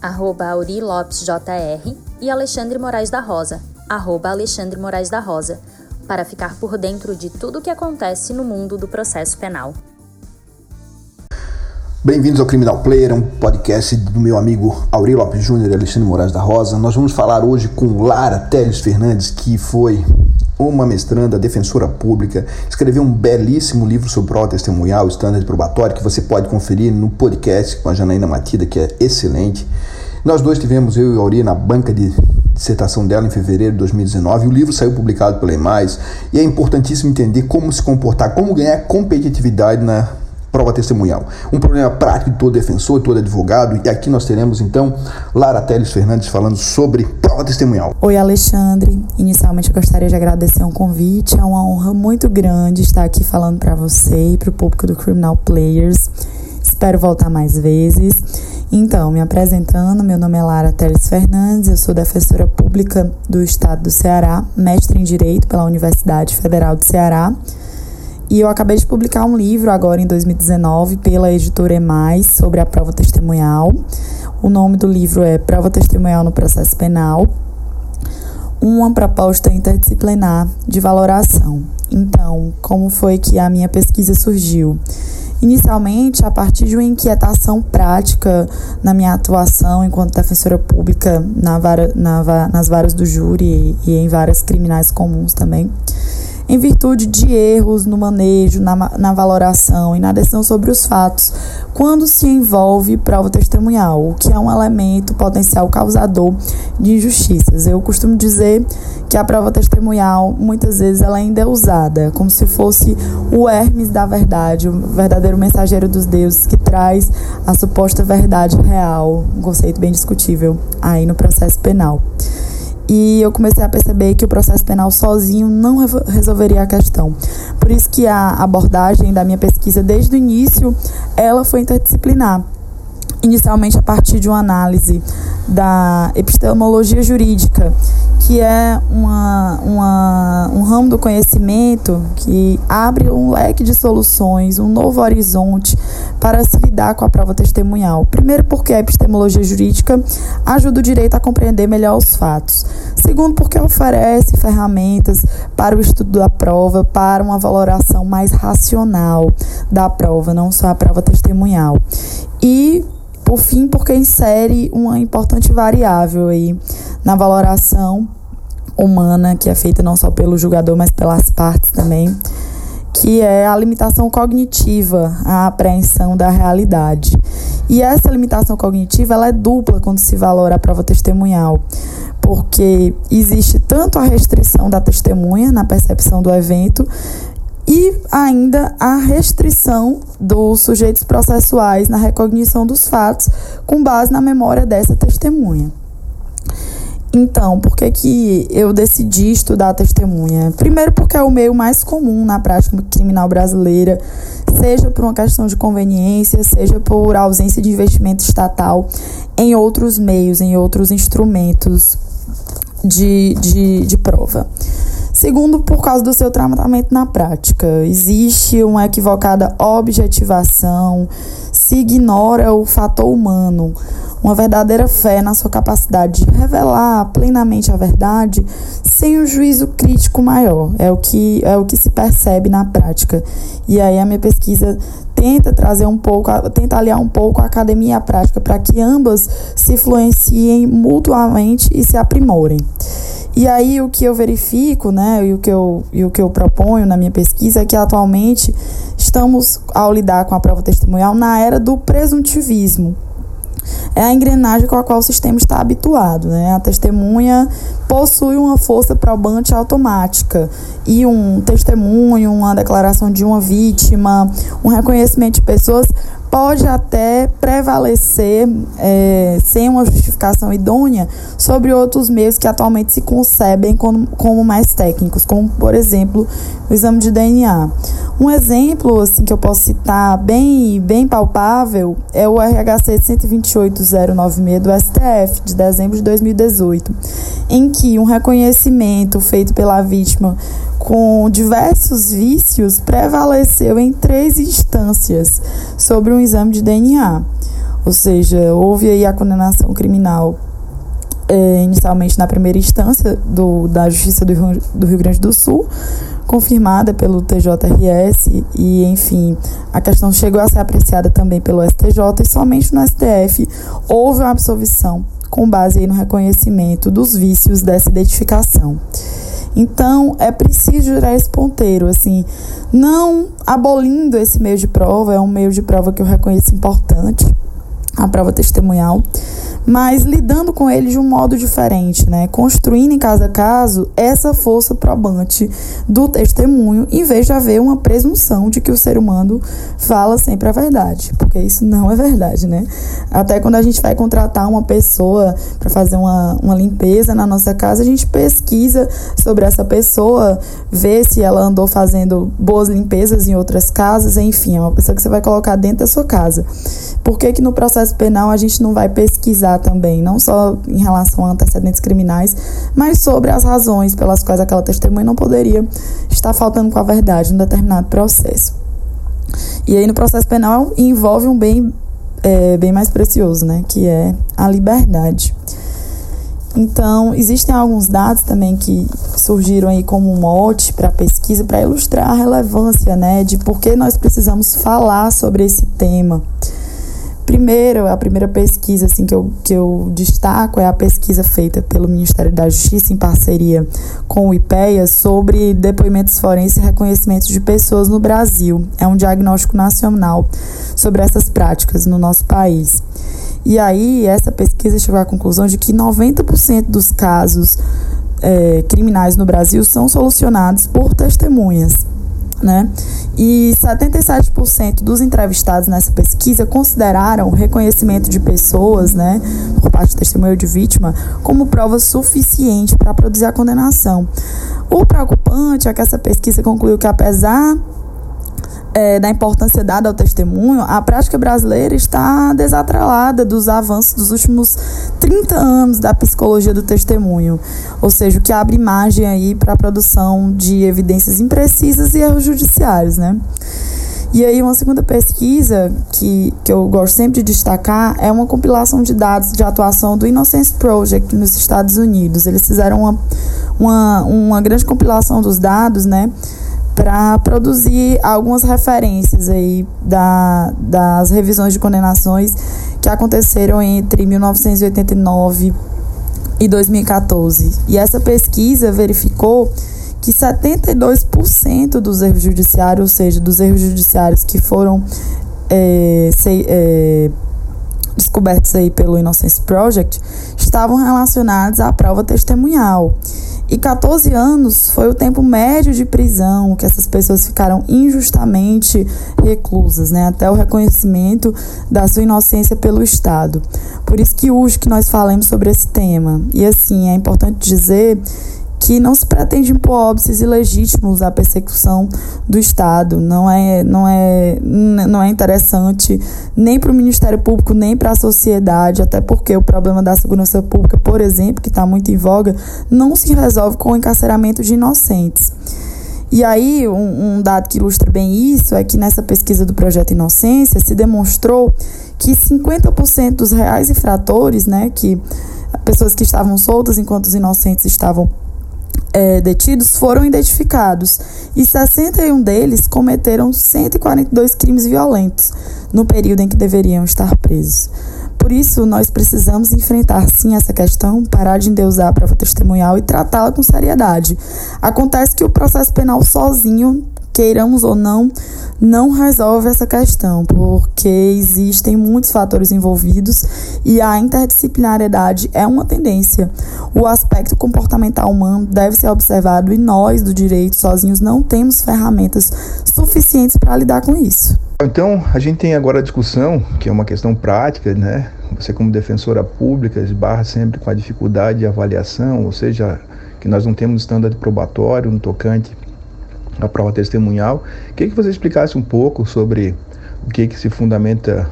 arroba JR, e Alexandre Moraes da Rosa, arroba Alexandre Moraes da Rosa, para ficar por dentro de tudo o que acontece no mundo do processo penal. Bem-vindos ao Criminal Player, um podcast do meu amigo Auri Lopes Júnior e Alexandre Moraes da Rosa. Nós vamos falar hoje com Lara Teles Fernandes, que foi uma mestranda, defensora pública, escreveu um belíssimo livro sobre prova testemunhal, standard probatório, que você pode conferir no podcast com a Janaína Matida, que é excelente. Nós dois tivemos, eu e a Auri, na banca de dissertação dela em fevereiro de 2019. O livro saiu publicado pela EMAIS e é importantíssimo entender como se comportar, como ganhar competitividade na prova testemunhal. Um problema prático de todo defensor, todo advogado. E aqui nós teremos então Lara Teles Fernandes falando sobre prova testemunhal. Oi, Alexandre. Inicialmente eu gostaria de agradecer um convite. É uma honra muito grande estar aqui falando para você e para o público do Criminal Players. Espero voltar mais vezes. Então, me apresentando, meu nome é Lara Teles Fernandes, eu sou defensora pública do Estado do Ceará, mestre em Direito pela Universidade Federal do Ceará e eu acabei de publicar um livro agora em 2019 pela editora Emais sobre a prova testemunhal. O nome do livro é Prova Testemunhal no Processo Penal. Uma proposta interdisciplinar de valoração. Então, como foi que a minha pesquisa surgiu? Inicialmente, a partir de uma inquietação prática na minha atuação enquanto defensora pública na vara, na, nas varas do júri e em várias criminais comuns também em virtude de erros no manejo, na, na valoração e na decisão sobre os fatos, quando se envolve prova testemunhal, o que é um elemento potencial causador de injustiças. Eu costumo dizer que a prova testemunhal, muitas vezes, ela ainda é usada como se fosse o Hermes da verdade, o verdadeiro mensageiro dos deuses que traz a suposta verdade real, um conceito bem discutível aí no processo penal. E eu comecei a perceber que o processo penal sozinho não resolveria a questão. Por isso que a abordagem da minha pesquisa desde o início, ela foi interdisciplinar. Inicialmente a partir de uma análise da epistemologia jurídica que é uma, uma, um ramo do conhecimento que abre um leque de soluções, um novo horizonte para se lidar com a prova testemunhal. Primeiro, porque a epistemologia jurídica ajuda o direito a compreender melhor os fatos. Segundo, porque oferece ferramentas para o estudo da prova, para uma valoração mais racional da prova, não só a prova testemunhal. E por fim, porque insere uma importante variável aí na valoração humana, que é feita não só pelo julgador, mas pelas partes também, que é a limitação cognitiva, a apreensão da realidade. E essa limitação cognitiva ela é dupla quando se valora a prova testemunhal, porque existe tanto a restrição da testemunha na percepção do evento, e ainda a restrição dos sujeitos processuais na recognição dos fatos com base na memória dessa testemunha. Então, por que, que eu decidi estudar a testemunha? Primeiro, porque é o meio mais comum na prática criminal brasileira, seja por uma questão de conveniência, seja por ausência de investimento estatal em outros meios, em outros instrumentos de, de, de prova. Segundo, por causa do seu tratamento na prática. Existe uma equivocada objetivação, se ignora o fator humano uma verdadeira fé na sua capacidade de revelar plenamente a verdade sem o um juízo crítico maior. É o que é o que se percebe na prática. E aí a minha pesquisa tenta trazer um pouco, tenta aliar um pouco a academia e a prática para que ambas se influenciem mutuamente e se aprimorem. E aí o que eu verifico, né, e o que eu, e o que eu proponho na minha pesquisa é que atualmente estamos ao lidar com a prova testemunhal na era do presuntivismo é a engrenagem com a qual o sistema está habituado. Né? A testemunha possui uma força probante automática e um testemunho, uma declaração de uma vítima, um reconhecimento de pessoas pode até prevalecer é, sem uma justificação idônea sobre outros meios que atualmente se concebem como, como mais técnicos, como por exemplo o exame de DNA. Um exemplo assim que eu posso citar bem bem palpável é o RHC 128096 do STF de dezembro de 2018, em que um reconhecimento feito pela vítima com diversos vícios, prevaleceu em três instâncias sobre um exame de DNA. Ou seja, houve aí a condenação criminal é, inicialmente na primeira instância do, da Justiça do Rio, do Rio Grande do Sul, confirmada pelo TJRS e, enfim, a questão chegou a ser apreciada também pelo STJ e somente no STF houve uma absolvição com base no reconhecimento dos vícios dessa identificação. Então, é preciso jurar esse ponteiro, assim, não abolindo esse meio de prova, é um meio de prova que eu reconheço importante, a prova testemunhal, mas lidando com ele de um modo diferente, né? Construindo em cada caso essa força probante do testemunho, em vez de haver uma presunção de que o ser humano fala sempre a verdade, porque isso não é verdade, né? Até quando a gente vai contratar uma pessoa para fazer uma, uma limpeza na nossa casa, a gente pesquisa sobre essa pessoa, vê se ela andou fazendo boas limpezas em outras casas, enfim, é uma pessoa que você vai colocar dentro da sua casa. Por que, que no processo penal a gente não vai pesquisar também, não só em relação a antecedentes criminais, mas sobre as razões pelas quais aquela testemunha não poderia estar faltando com a verdade em um determinado processo. E aí no processo penal envolve um bem é, bem mais precioso, né, que é a liberdade. Então, existem alguns dados também que surgiram aí como mote para pesquisa para ilustrar a relevância, né, de por que nós precisamos falar sobre esse tema. Primeiro, a primeira pesquisa assim, que, eu, que eu destaco é a pesquisa feita pelo Ministério da Justiça em parceria com o IPEA sobre depoimentos forenses e reconhecimentos de pessoas no Brasil. É um diagnóstico nacional sobre essas práticas no nosso país. E aí, essa pesquisa chegou à conclusão de que 90% dos casos é, criminais no Brasil são solucionados por testemunhas né? E 77% dos entrevistados nessa pesquisa consideraram o reconhecimento de pessoas, né, por parte do testemunho de vítima, como prova suficiente para produzir a condenação. O preocupante é que essa pesquisa concluiu que apesar é, da importância dada ao testemunho, a prática brasileira está desatrelada dos avanços dos últimos 30 anos da psicologia do testemunho, ou seja, o que abre margem aí para a produção de evidências imprecisas e erros judiciários, né? E aí, uma segunda pesquisa que, que eu gosto sempre de destacar é uma compilação de dados de atuação do Innocence Project nos Estados Unidos. Eles fizeram uma, uma, uma grande compilação dos dados, né? Para produzir algumas referências aí da, das revisões de condenações que aconteceram entre 1989 e 2014. E essa pesquisa verificou que 72% dos erros judiciários, ou seja, dos erros judiciários que foram é, se, é, descobertos aí pelo Innocence Project, estavam relacionados à prova testemunhal. E 14 anos foi o tempo médio de prisão que essas pessoas ficaram injustamente reclusas, né, até o reconhecimento da sua inocência pelo Estado. Por isso que hoje que nós falamos sobre esse tema. E assim, é importante dizer que não se pretende impor óbices ilegítimos à persecução do Estado. Não é, não é, não é interessante nem para o Ministério Público, nem para a sociedade, até porque o problema da segurança pública, por exemplo, que está muito em voga, não se resolve com o encarceramento de inocentes. E aí, um, um, dado que ilustra bem isso é que nessa pesquisa do Projeto Inocência se demonstrou que 50% dos reais infratores, né, que pessoas que estavam soltas enquanto os inocentes estavam é, detidos foram identificados e 61 deles cometeram 142 crimes violentos no período em que deveriam estar presos. Por isso, nós precisamos enfrentar sim essa questão, parar de endeusar a prova testemunhal e tratá-la com seriedade. Acontece que o processo penal sozinho queiramos ou não, não resolve essa questão, porque existem muitos fatores envolvidos e a interdisciplinariedade é uma tendência. O aspecto comportamental humano deve ser observado e nós, do direito, sozinhos, não temos ferramentas suficientes para lidar com isso. Então, a gente tem agora a discussão, que é uma questão prática, né? Você como defensora pública esbarra sempre com a dificuldade de avaliação, ou seja, que nós não temos estando probatório no tocante à prova testemunhal. Queria que você explicasse um pouco sobre o que, que se fundamenta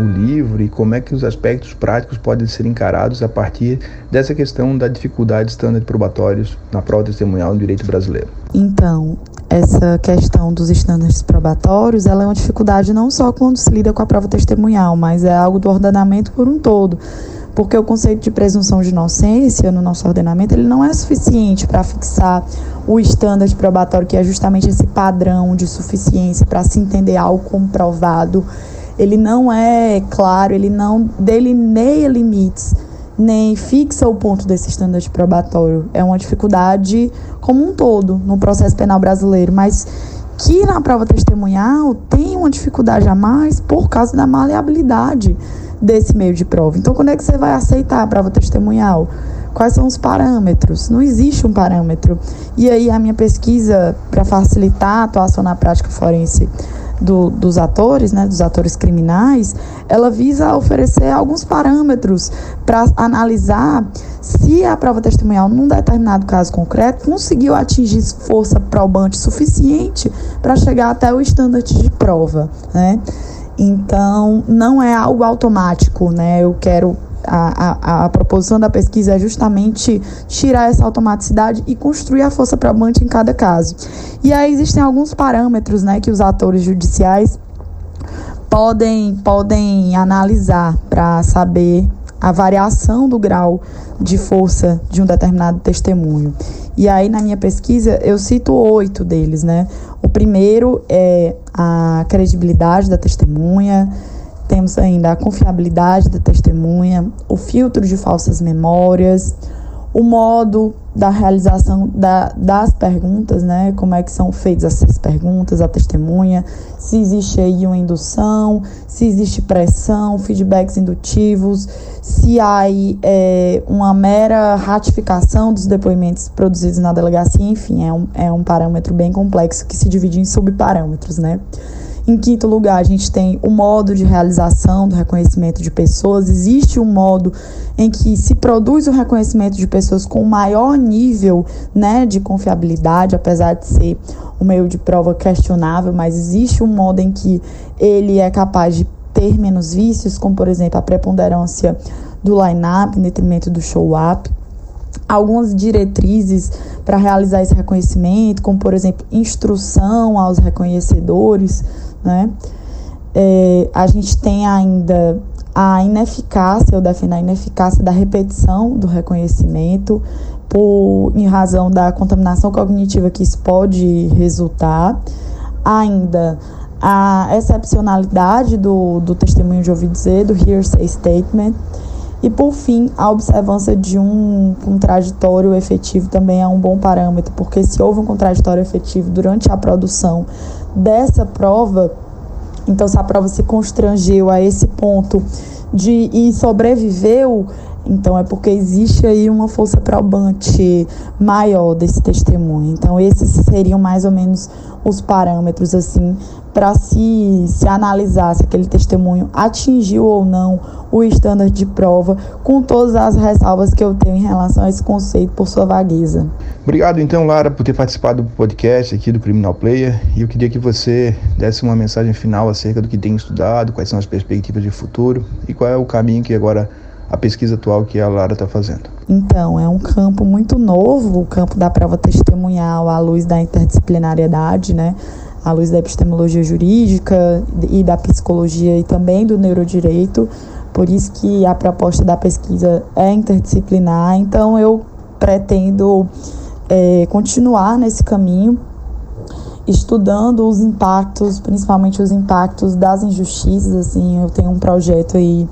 o livro e como é que os aspectos práticos podem ser encarados a partir dessa questão da dificuldade de estándares probatórios na prova testemunhal no direito brasileiro. Então, essa questão dos estándares probatórios, ela é uma dificuldade não só quando se lida com a prova testemunhal, mas é algo do ordenamento por um todo. Porque o conceito de presunção de inocência no nosso ordenamento, ele não é suficiente para fixar o estándar probatório, que é justamente esse padrão de suficiência para se entender algo comprovado. Ele não é claro, ele não delineia limites nem fixa o ponto desse estándar probatório. É uma dificuldade como um todo no processo penal brasileiro, mas que na prova testemunhal tem uma dificuldade a mais por causa da maleabilidade desse meio de prova. Então, quando é que você vai aceitar a prova testemunhal? Quais são os parâmetros? Não existe um parâmetro. E aí, a minha pesquisa, para facilitar a atuação na prática forense do, dos atores, né, dos atores criminais, ela visa oferecer alguns parâmetros para analisar se a prova testemunhal, num determinado caso concreto, conseguiu atingir força probante suficiente para chegar até o estándar de prova, né? Então, não é algo automático, né? Eu quero a, a, proposição da pesquisa é justamente tirar essa automaticidade e construir a força probante em cada caso. E aí existem alguns parâmetros né, que os atores judiciais podem, podem analisar para saber a variação do grau de força de um determinado testemunho. E aí, na minha pesquisa, eu cito oito deles, né? O primeiro é a credibilidade da testemunha, temos ainda a confiabilidade da testemunha, o filtro de falsas memórias, o modo da realização da, das perguntas, né? Como é que são feitas essas perguntas, a testemunha, se existe aí uma indução, se existe pressão, feedbacks indutivos, se há aí, é, uma mera ratificação dos depoimentos produzidos na delegacia, enfim, é um, é um parâmetro bem complexo que se divide em subparâmetros, né? Em quinto lugar, a gente tem o modo de realização do reconhecimento de pessoas. Existe um modo em que se produz o reconhecimento de pessoas com maior nível né, de confiabilidade, apesar de ser um meio de prova questionável, mas existe um modo em que ele é capaz de ter menos vícios, como por exemplo a preponderância do line-up em detrimento do show-up algumas diretrizes para realizar esse reconhecimento, como por exemplo instrução aos reconhecedores, né? É, a gente tem ainda a ineficácia, eu defino a ineficácia da repetição do reconhecimento, por, em razão da contaminação cognitiva que isso pode resultar. Ainda a excepcionalidade do, do testemunho de ouvir dizer, do hearsay statement. E, por fim, a observância de um contraditório efetivo também é um bom parâmetro, porque se houve um contraditório efetivo durante a produção dessa prova, então se a prova se constrangeu a esse ponto de e sobreviveu, então é porque existe aí uma força probante maior desse testemunho. Então esses seriam mais ou menos os parâmetros assim para se, se analisar se aquele testemunho atingiu ou não o estándar de prova, com todas as ressalvas que eu tenho em relação a esse conceito por sua vagueza. Obrigado então, Lara, por ter participado do podcast aqui do Criminal Player. E eu queria que você desse uma mensagem final acerca do que tem estudado, quais são as perspectivas de futuro e qual é o caminho que agora a pesquisa atual que a Lara está fazendo? Então, é um campo muito novo, o campo da prova testemunhal à luz da interdisciplinariedade, né? À luz da epistemologia jurídica e da psicologia e também do neurodireito. Por isso que a proposta da pesquisa é interdisciplinar. Então, eu pretendo é, continuar nesse caminho, estudando os impactos, principalmente os impactos das injustiças. Assim, eu tenho um projeto aí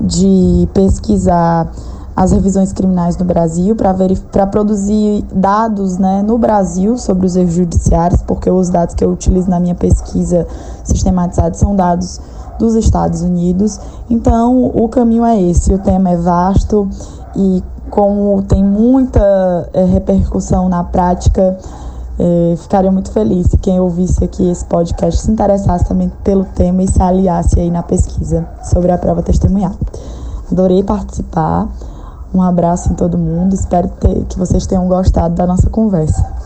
de pesquisar as revisões criminais no Brasil para produzir dados né, no Brasil sobre os erros judiciários, porque os dados que eu utilizo na minha pesquisa sistematizada são dados dos Estados Unidos. Então, o caminho é esse. O tema é vasto e, como tem muita é, repercussão na prática, É, ficaria muito feliz se quem ouvisse aqui esse podcast se interessasse também pelo tema e se aliasse aí na pesquisa sobre a prova testemunhal. Adorei participar. Um abraço em todo mundo. Espero ter, que vocês tenham gostado da nossa conversa.